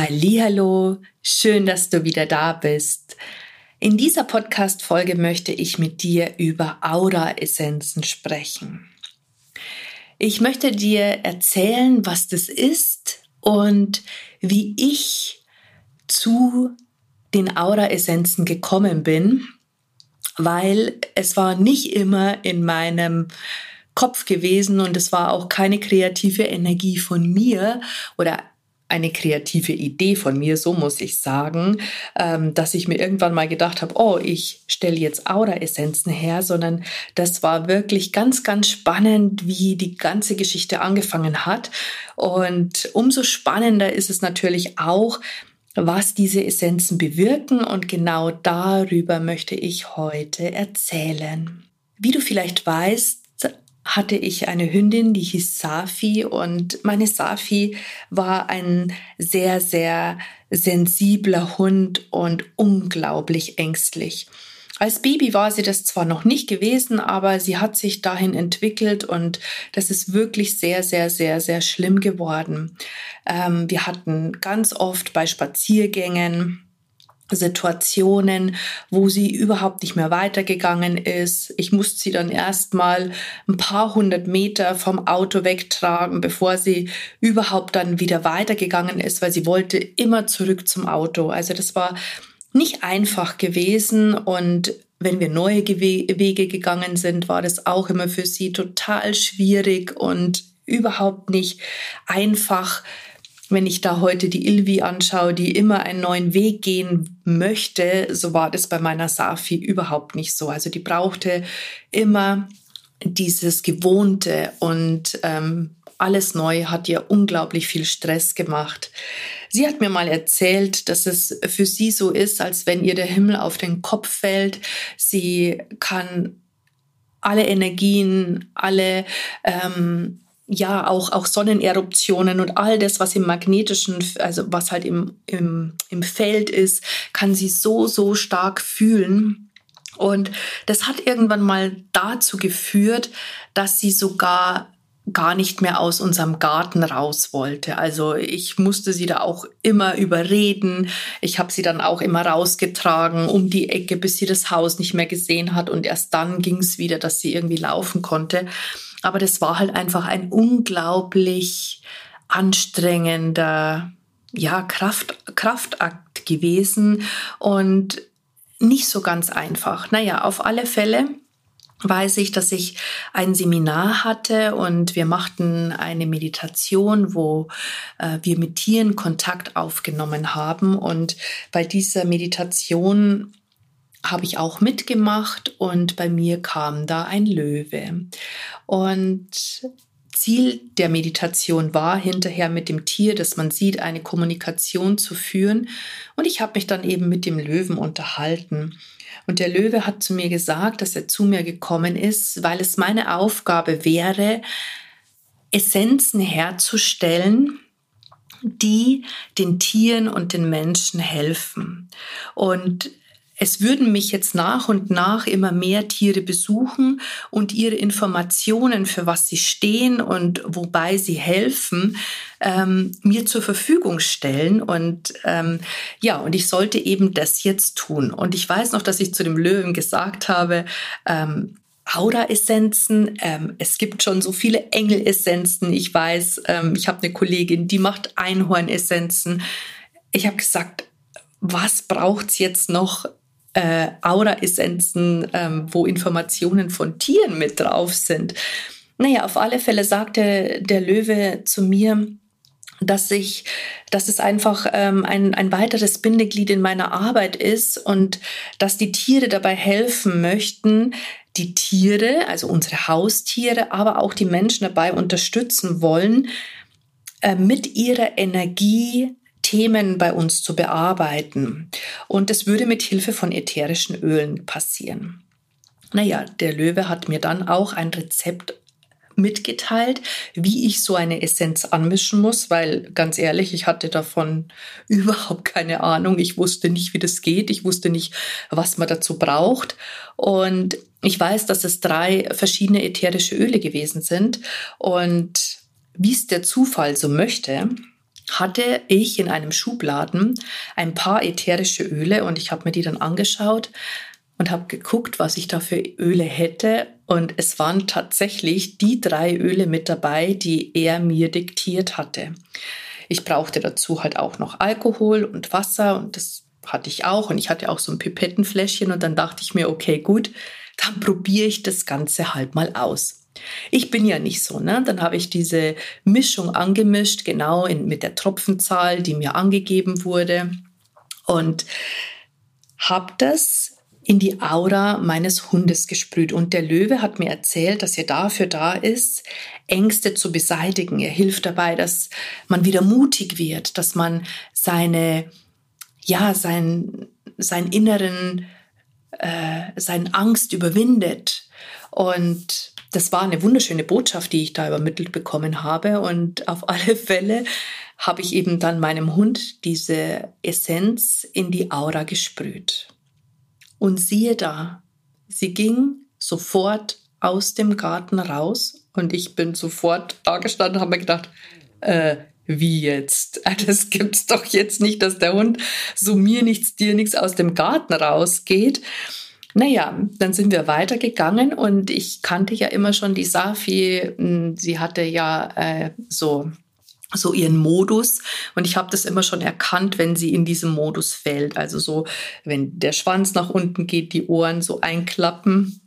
Hallo, schön, dass du wieder da bist. In dieser Podcast Folge möchte ich mit dir über Aura Essenzen sprechen. Ich möchte dir erzählen, was das ist und wie ich zu den Aura Essenzen gekommen bin, weil es war nicht immer in meinem Kopf gewesen und es war auch keine kreative Energie von mir oder eine kreative Idee von mir, so muss ich sagen, ähm, dass ich mir irgendwann mal gedacht habe, oh, ich stelle jetzt Aura-Essenzen her, sondern das war wirklich ganz, ganz spannend, wie die ganze Geschichte angefangen hat. Und umso spannender ist es natürlich auch, was diese Essenzen bewirken und genau darüber möchte ich heute erzählen. Wie du vielleicht weißt, hatte ich eine Hündin, die hieß Safi und meine Safi war ein sehr, sehr sensibler Hund und unglaublich ängstlich. Als Baby war sie das zwar noch nicht gewesen, aber sie hat sich dahin entwickelt und das ist wirklich sehr, sehr, sehr, sehr schlimm geworden. Ähm, wir hatten ganz oft bei Spaziergängen Situationen, wo sie überhaupt nicht mehr weitergegangen ist. Ich musste sie dann erstmal ein paar hundert Meter vom Auto wegtragen, bevor sie überhaupt dann wieder weitergegangen ist, weil sie wollte immer zurück zum Auto. Also das war nicht einfach gewesen und wenn wir neue Wege gegangen sind, war das auch immer für sie total schwierig und überhaupt nicht einfach wenn ich da heute die Ilvi anschaue, die immer einen neuen Weg gehen möchte, so war das bei meiner Safi überhaupt nicht so. Also die brauchte immer dieses Gewohnte und ähm, alles neu hat ihr unglaublich viel Stress gemacht. Sie hat mir mal erzählt, dass es für sie so ist, als wenn ihr der Himmel auf den Kopf fällt. Sie kann alle Energien, alle ähm, ja auch, auch Sonneneruptionen und all das, was im magnetischen, also was halt im, im, im Feld ist, kann sie so, so stark fühlen. Und das hat irgendwann mal dazu geführt, dass sie sogar gar nicht mehr aus unserem Garten raus wollte. Also ich musste sie da auch immer überreden. Ich habe sie dann auch immer rausgetragen um die Ecke, bis sie das Haus nicht mehr gesehen hat. Und erst dann ging es wieder, dass sie irgendwie laufen konnte. Aber das war halt einfach ein unglaublich anstrengender, ja, Kraft, Kraftakt gewesen und nicht so ganz einfach. Naja, auf alle Fälle weiß ich, dass ich ein Seminar hatte und wir machten eine Meditation, wo äh, wir mit Tieren Kontakt aufgenommen haben. Und bei dieser Meditation habe ich auch mitgemacht und bei mir kam da ein Löwe. Und Ziel der Meditation war hinterher mit dem Tier, dass man sieht, eine Kommunikation zu führen. Und ich habe mich dann eben mit dem Löwen unterhalten. Und der Löwe hat zu mir gesagt, dass er zu mir gekommen ist, weil es meine Aufgabe wäre, Essenzen herzustellen, die den Tieren und den Menschen helfen. Und es würden mich jetzt nach und nach immer mehr Tiere besuchen und ihre Informationen, für was sie stehen und wobei sie helfen, ähm, mir zur Verfügung stellen. Und ähm, ja, und ich sollte eben das jetzt tun. Und ich weiß noch, dass ich zu dem Löwen gesagt habe, ähm, Aura-Essenzen. Ähm, es gibt schon so viele Engel-Essenzen. Ich weiß, ähm, ich habe eine Kollegin, die macht Einhorn-Essenzen. Ich habe gesagt, was braucht's jetzt noch? Äh, Aura-Essenzen, ähm, wo Informationen von Tieren mit drauf sind. Naja, auf alle Fälle sagte der Löwe zu mir, dass ich, dass es einfach ähm, ein, ein weiteres Bindeglied in meiner Arbeit ist und dass die Tiere dabei helfen möchten, die Tiere, also unsere Haustiere, aber auch die Menschen dabei unterstützen wollen, äh, mit ihrer Energie Themen bei uns zu bearbeiten. und es würde mit Hilfe von ätherischen Ölen passieren. Naja, der Löwe hat mir dann auch ein Rezept mitgeteilt, wie ich so eine Essenz anmischen muss, weil ganz ehrlich, ich hatte davon überhaupt keine Ahnung. Ich wusste nicht, wie das geht. Ich wusste nicht, was man dazu braucht. Und ich weiß, dass es drei verschiedene ätherische Öle gewesen sind. Und wie es der Zufall so möchte, hatte ich in einem Schubladen ein paar ätherische Öle und ich habe mir die dann angeschaut und habe geguckt, was ich da für Öle hätte. Und es waren tatsächlich die drei Öle mit dabei, die er mir diktiert hatte. Ich brauchte dazu halt auch noch Alkohol und Wasser und das hatte ich auch. Und ich hatte auch so ein Pipettenfläschchen und dann dachte ich mir, okay, gut, dann probiere ich das Ganze halt mal aus. Ich bin ja nicht so, ne? Dann habe ich diese Mischung angemischt, genau in, mit der Tropfenzahl, die mir angegeben wurde und habe das in die Aura meines Hundes gesprüht. Und der Löwe hat mir erzählt, dass er dafür da ist, Ängste zu beseitigen. Er hilft dabei, dass man wieder mutig wird, dass man seine, ja, sein, seinen inneren, äh, seine Angst überwindet. Und das war eine wunderschöne Botschaft, die ich da übermittelt bekommen habe. Und auf alle Fälle habe ich eben dann meinem Hund diese Essenz in die Aura gesprüht. Und siehe da, sie ging sofort aus dem Garten raus und ich bin sofort da gestanden und habe mir gedacht, äh, wie jetzt? Das gibt's doch jetzt nicht, dass der Hund so mir nichts, dir nichts aus dem Garten rausgeht. Naja, dann sind wir weitergegangen und ich kannte ja immer schon die Safi. Hm, sie hatte ja äh, so so ihren Modus und ich habe das immer schon erkannt, wenn sie in diesem Modus fällt. Also so, wenn der Schwanz nach unten geht, die Ohren so einklappen.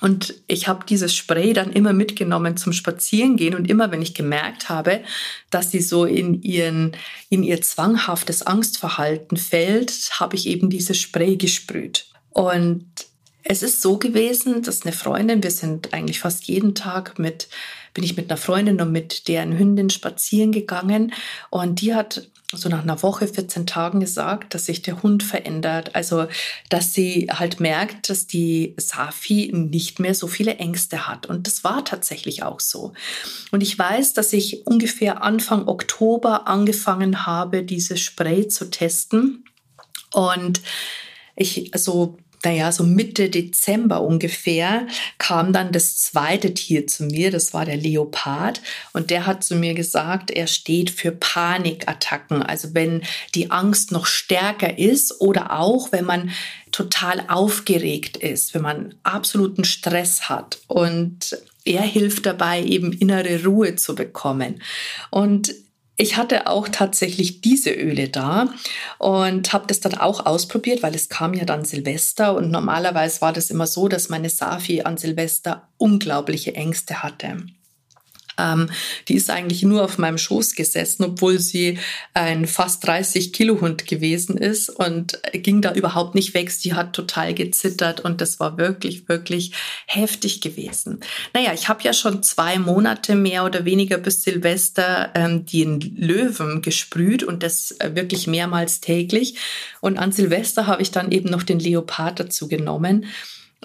Und ich habe dieses Spray dann immer mitgenommen zum Spazierengehen und immer, wenn ich gemerkt habe, dass sie so in ihren in ihr zwanghaftes Angstverhalten fällt, habe ich eben dieses Spray gesprüht. Und es ist so gewesen, dass eine Freundin, wir sind eigentlich fast jeden Tag mit bin ich mit einer Freundin und mit deren Hündin spazieren gegangen und die hat so nach einer Woche, 14 Tagen gesagt, dass sich der Hund verändert. Also, dass sie halt merkt, dass die Safi nicht mehr so viele Ängste hat. Und das war tatsächlich auch so. Und ich weiß, dass ich ungefähr Anfang Oktober angefangen habe, dieses Spray zu testen. Und ich, also naja, so Mitte Dezember ungefähr, kam dann das zweite Tier zu mir, das war der Leopard. Und der hat zu mir gesagt, er steht für Panikattacken. Also wenn die Angst noch stärker ist oder auch wenn man total aufgeregt ist, wenn man absoluten Stress hat. Und er hilft dabei, eben innere Ruhe zu bekommen. Und ich hatte auch tatsächlich diese Öle da und habe das dann auch ausprobiert, weil es kam ja dann Silvester und normalerweise war das immer so, dass meine Safi an Silvester unglaubliche Ängste hatte. Ähm, die ist eigentlich nur auf meinem Schoß gesessen, obwohl sie ein fast 30 Kilo Hund gewesen ist und ging da überhaupt nicht weg. Sie hat total gezittert und das war wirklich, wirklich heftig gewesen. Naja, ich habe ja schon zwei Monate mehr oder weniger bis Silvester ähm, den Löwen gesprüht und das äh, wirklich mehrmals täglich. Und an Silvester habe ich dann eben noch den Leopard dazu genommen.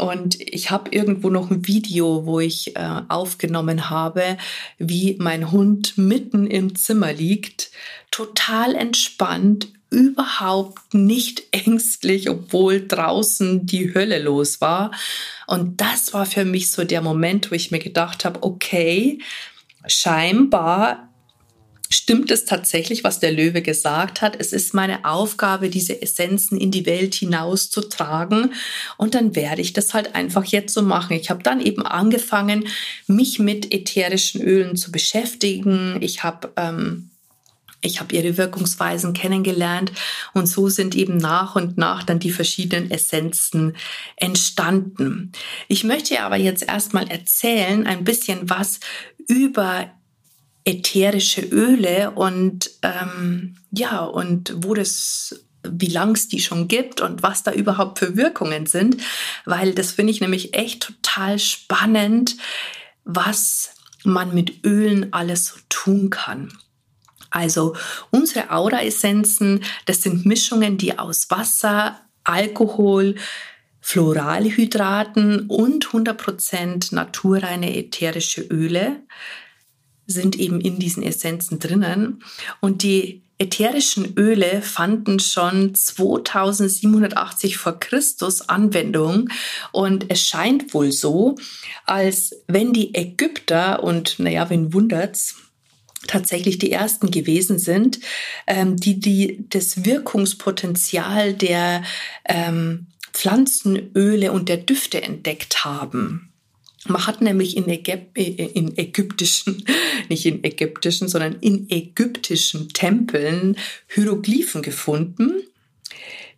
Und ich habe irgendwo noch ein Video, wo ich äh, aufgenommen habe, wie mein Hund mitten im Zimmer liegt, total entspannt, überhaupt nicht ängstlich, obwohl draußen die Hölle los war. Und das war für mich so der Moment, wo ich mir gedacht habe, okay, scheinbar stimmt es tatsächlich, was der Löwe gesagt hat. Es ist meine Aufgabe, diese Essenzen in die Welt hinauszutragen. Und dann werde ich das halt einfach jetzt so machen. Ich habe dann eben angefangen, mich mit ätherischen Ölen zu beschäftigen. Ich habe ähm, ich habe ihre Wirkungsweisen kennengelernt und so sind eben nach und nach dann die verschiedenen Essenzen entstanden. Ich möchte aber jetzt erstmal erzählen ein bisschen was über ätherische Öle und ähm, ja, und wo das wie lang es die schon gibt und was da überhaupt für Wirkungen sind, weil das finde ich nämlich echt total spannend, was man mit Ölen alles so tun kann. Also unsere Aura-Essenzen, das sind Mischungen, die aus Wasser, Alkohol, Floralhydraten und 100% naturreine ätherische Öle sind eben in diesen Essenzen drinnen. Und die ätherischen Öle fanden schon 2780 vor Christus Anwendung und es scheint wohl so, als wenn die Ägypter und naja, wen wundert's, tatsächlich die ersten gewesen sind, ähm, die, die das Wirkungspotenzial der ähm, Pflanzenöle und der Düfte entdeckt haben. Man hat nämlich in, Ägyp äh, in ägyptischen, nicht in ägyptischen, sondern in ägyptischen Tempeln Hieroglyphen gefunden,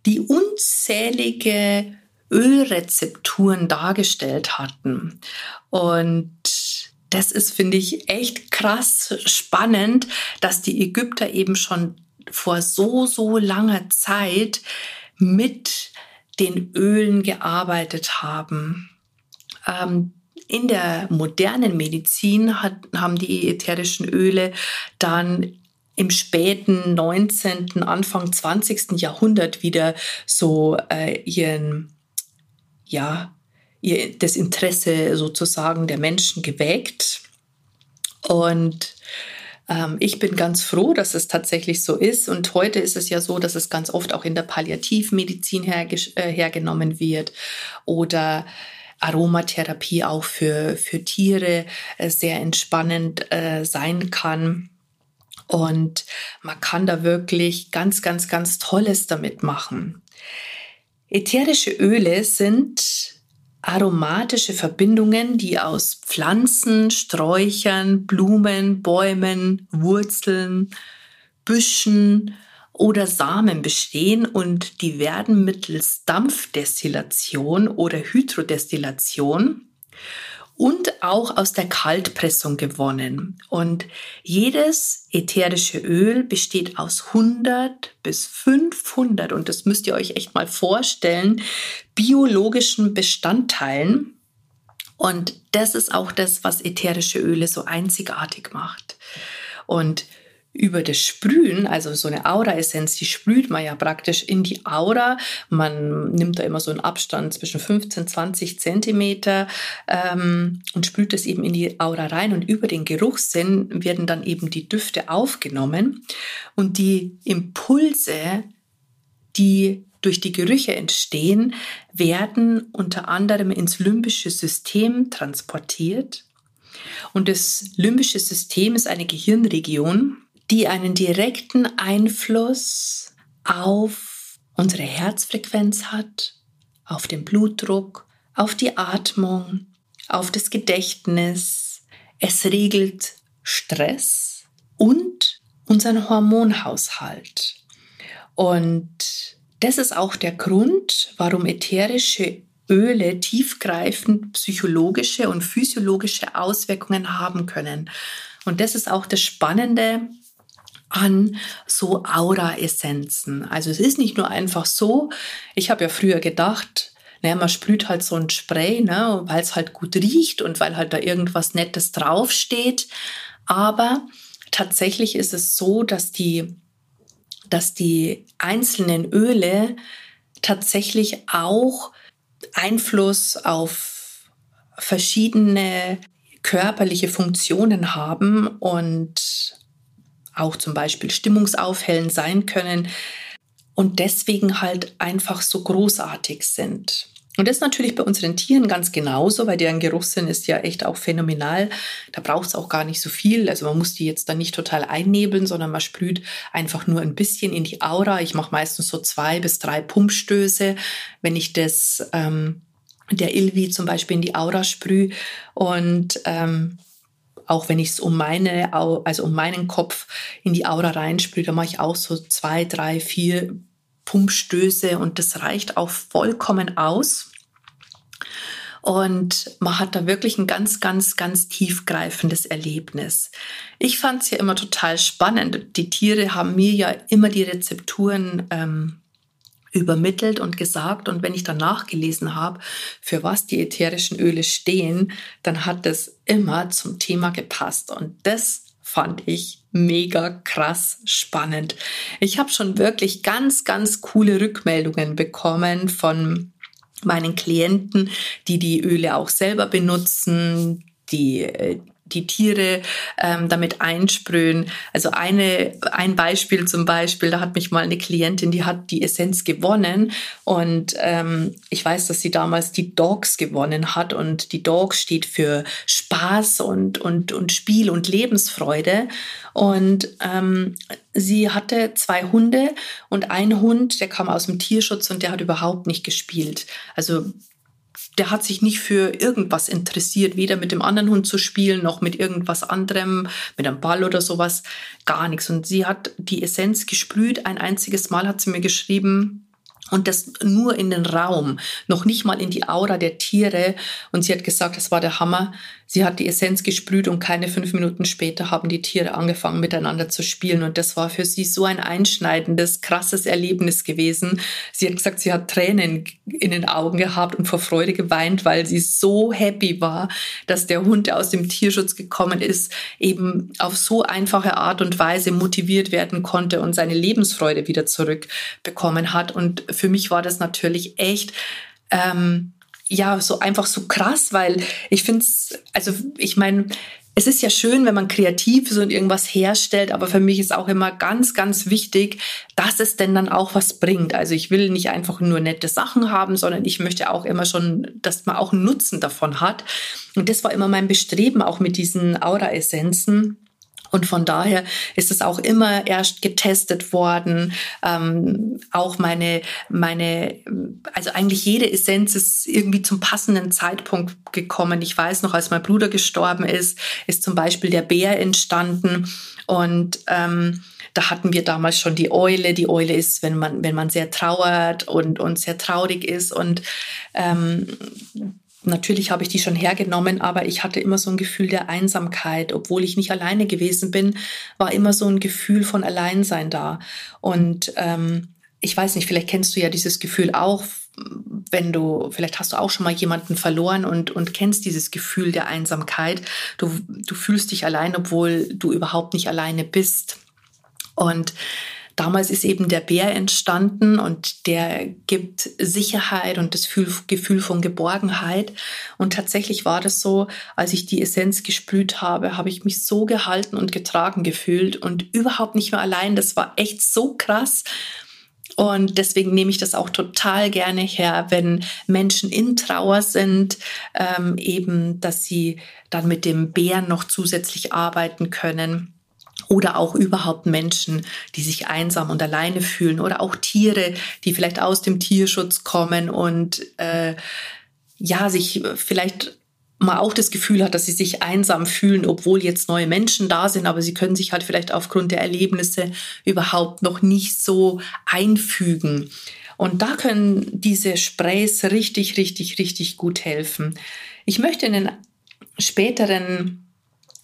die unzählige Ölrezepturen dargestellt hatten. Und das ist, finde ich, echt krass spannend, dass die Ägypter eben schon vor so, so langer Zeit mit den Ölen gearbeitet haben. Ähm, in der modernen Medizin hat, haben die ätherischen Öle dann im späten 19., Anfang 20. Jahrhundert wieder so äh, ihren, ja, ihr, das Interesse sozusagen der Menschen geweckt. Und ähm, ich bin ganz froh, dass es tatsächlich so ist. Und heute ist es ja so, dass es ganz oft auch in der Palliativmedizin herge äh, hergenommen wird oder Aromatherapie auch für, für Tiere äh, sehr entspannend äh, sein kann. Und man kann da wirklich ganz, ganz, ganz Tolles damit machen. Ätherische Öle sind aromatische Verbindungen, die aus Pflanzen, Sträuchern, Blumen, Bäumen, Wurzeln, Büschen oder Samen bestehen und die werden mittels Dampfdestillation oder Hydrodestillation und auch aus der Kaltpressung gewonnen. Und jedes ätherische Öl besteht aus 100 bis 500, und das müsst ihr euch echt mal vorstellen, biologischen Bestandteilen. Und das ist auch das, was ätherische Öle so einzigartig macht. Und über das Sprühen, also so eine Aura-Essenz, die sprüht man ja praktisch in die Aura. Man nimmt da immer so einen Abstand zwischen 15, 20 Zentimeter ähm, und sprüht es eben in die Aura rein. Und über den Geruchssinn werden dann eben die Düfte aufgenommen und die Impulse, die durch die Gerüche entstehen, werden unter anderem ins limbische System transportiert. Und das limbische System ist eine Gehirnregion, die einen direkten Einfluss auf unsere Herzfrequenz hat, auf den Blutdruck, auf die Atmung, auf das Gedächtnis. Es regelt Stress und unseren Hormonhaushalt. Und das ist auch der Grund, warum ätherische Öle tiefgreifend psychologische und physiologische Auswirkungen haben können. Und das ist auch das Spannende an so Aura-Essenzen. Also es ist nicht nur einfach so, ich habe ja früher gedacht, naja, man sprüht halt so ein Spray, ne, weil es halt gut riecht und weil halt da irgendwas Nettes draufsteht. Aber tatsächlich ist es so, dass die, dass die einzelnen Öle tatsächlich auch Einfluss auf verschiedene körperliche Funktionen haben und auch zum Beispiel stimmungsaufhellend sein können und deswegen halt einfach so großartig sind. Und das ist natürlich bei unseren Tieren ganz genauso, weil deren Geruchssinn ist ja echt auch phänomenal. Da braucht es auch gar nicht so viel. Also man muss die jetzt dann nicht total einnebeln, sondern man sprüht einfach nur ein bisschen in die Aura. Ich mache meistens so zwei bis drei Pumpstöße, wenn ich das ähm, der Ilvi zum Beispiel in die Aura sprühe. Und ähm, auch wenn ich es um meine, also um meinen Kopf in die Aura reinspüle, da mache ich auch so zwei, drei, vier Pumpstöße und das reicht auch vollkommen aus. Und man hat da wirklich ein ganz, ganz, ganz tiefgreifendes Erlebnis. Ich fand es ja immer total spannend. Die Tiere haben mir ja immer die Rezepturen ähm, übermittelt und gesagt. Und wenn ich dann nachgelesen habe, für was die ätherischen Öle stehen, dann hat das immer zum Thema gepasst. Und das fand ich mega krass spannend. Ich habe schon wirklich ganz, ganz coole Rückmeldungen bekommen von meinen Klienten, die die Öle auch selber benutzen, die äh, die Tiere ähm, damit einsprühen. Also eine, ein Beispiel zum Beispiel, da hat mich mal eine Klientin, die hat die Essenz gewonnen und ähm, ich weiß, dass sie damals die Dogs gewonnen hat und die Dogs steht für Spaß und, und, und Spiel und Lebensfreude und ähm, sie hatte zwei Hunde und ein Hund, der kam aus dem Tierschutz und der hat überhaupt nicht gespielt. Also der hat sich nicht für irgendwas interessiert, weder mit dem anderen Hund zu spielen, noch mit irgendwas anderem, mit einem Ball oder sowas, gar nichts. Und sie hat die Essenz gesprüht. Ein einziges Mal hat sie mir geschrieben, und das nur in den Raum, noch nicht mal in die Aura der Tiere. Und sie hat gesagt, das war der Hammer. Sie hat die Essenz gesprüht und keine fünf Minuten später haben die Tiere angefangen miteinander zu spielen. Und das war für sie so ein einschneidendes, krasses Erlebnis gewesen. Sie hat gesagt, sie hat Tränen in den Augen gehabt und vor Freude geweint, weil sie so happy war, dass der Hund, der aus dem Tierschutz gekommen ist, eben auf so einfache Art und Weise motiviert werden konnte und seine Lebensfreude wieder zurückbekommen hat. Und für mich war das natürlich echt ähm, ja, so einfach so krass, weil ich finde es, also ich meine, es ist ja schön, wenn man kreativ ist und irgendwas herstellt, aber für mich ist auch immer ganz, ganz wichtig, dass es denn dann auch was bringt. Also ich will nicht einfach nur nette Sachen haben, sondern ich möchte auch immer schon, dass man auch einen Nutzen davon hat. Und das war immer mein Bestreben, auch mit diesen Aura-Essenzen und von daher ist es auch immer erst getestet worden. Ähm, auch meine, meine, also eigentlich jede Essenz ist irgendwie zum passenden Zeitpunkt gekommen. Ich weiß noch, als mein Bruder gestorben ist, ist zum Beispiel der Bär entstanden und ähm, da hatten wir damals schon die Eule. Die Eule ist, wenn man, wenn man sehr trauert und, und sehr traurig ist. Und ähm, Natürlich habe ich die schon hergenommen, aber ich hatte immer so ein Gefühl der Einsamkeit. Obwohl ich nicht alleine gewesen bin, war immer so ein Gefühl von Alleinsein da. Und ähm, ich weiß nicht, vielleicht kennst du ja dieses Gefühl auch, wenn du, vielleicht hast du auch schon mal jemanden verloren und, und kennst dieses Gefühl der Einsamkeit. Du, du fühlst dich allein, obwohl du überhaupt nicht alleine bist. Und Damals ist eben der Bär entstanden und der gibt Sicherheit und das Gefühl von Geborgenheit. Und tatsächlich war das so, als ich die Essenz gesprüht habe, habe ich mich so gehalten und getragen gefühlt und überhaupt nicht mehr allein. Das war echt so krass. Und deswegen nehme ich das auch total gerne her, wenn Menschen in Trauer sind, ähm, eben, dass sie dann mit dem Bären noch zusätzlich arbeiten können oder auch überhaupt Menschen, die sich einsam und alleine fühlen oder auch Tiere, die vielleicht aus dem Tierschutz kommen und äh, ja, sich vielleicht mal auch das Gefühl hat, dass sie sich einsam fühlen, obwohl jetzt neue Menschen da sind, aber sie können sich halt vielleicht aufgrund der Erlebnisse überhaupt noch nicht so einfügen. Und da können diese Sprays richtig, richtig, richtig gut helfen. Ich möchte in den späteren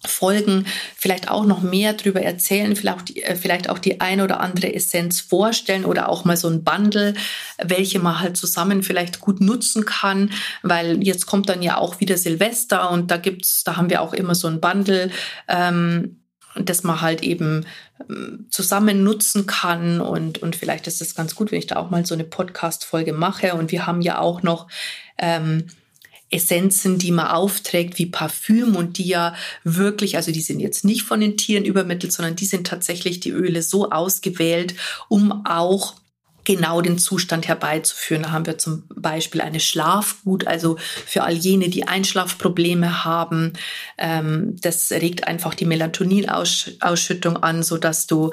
Folgen vielleicht auch noch mehr darüber erzählen, vielleicht auch, die, äh, vielleicht auch die eine oder andere Essenz vorstellen oder auch mal so ein Bundle, welche man halt zusammen vielleicht gut nutzen kann, weil jetzt kommt dann ja auch wieder Silvester und da gibt's, da haben wir auch immer so ein Bundle, ähm, das man halt eben ähm, zusammen nutzen kann und, und vielleicht ist es ganz gut, wenn ich da auch mal so eine Podcast-Folge mache. Und wir haben ja auch noch ähm, Essenzen, die man aufträgt, wie Parfüm und die ja wirklich, also die sind jetzt nicht von den Tieren übermittelt, sondern die sind tatsächlich die Öle so ausgewählt, um auch genau den Zustand herbeizuführen. Da haben wir zum Beispiel eine Schlafgut, also für all jene, die Einschlafprobleme haben. Ähm, das regt einfach die Melatoninausschüttung an, so dass du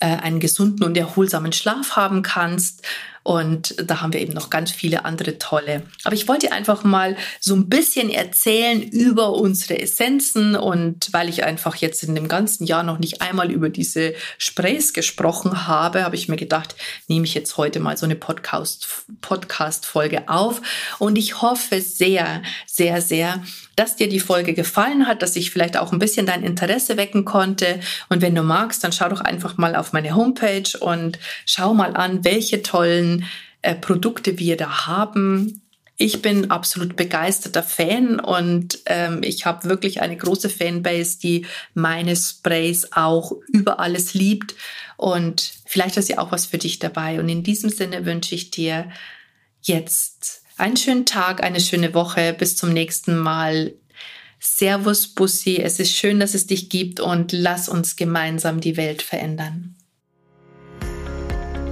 äh, einen gesunden und erholsamen Schlaf haben kannst. Und da haben wir eben noch ganz viele andere tolle. Aber ich wollte einfach mal so ein bisschen erzählen über unsere Essenzen und weil ich einfach jetzt in dem ganzen Jahr noch nicht einmal über diese Sprays gesprochen habe, habe ich mir gedacht, nehme ich jetzt heute mal so eine Podcast, Podcast-Folge auf. Und ich hoffe sehr, sehr, sehr, dass dir die Folge gefallen hat, dass ich vielleicht auch ein bisschen dein Interesse wecken konnte. Und wenn du magst, dann schau doch einfach mal auf meine Homepage und schau mal an, welche tollen äh, Produkte wir da haben. Ich bin absolut begeisterter Fan und ähm, ich habe wirklich eine große Fanbase, die meine Sprays auch über alles liebt. Und vielleicht ist ja auch was für dich dabei. Und in diesem Sinne wünsche ich dir jetzt einen schönen Tag, eine schöne Woche. Bis zum nächsten Mal. Servus, Bussi. Es ist schön, dass es dich gibt und lass uns gemeinsam die Welt verändern.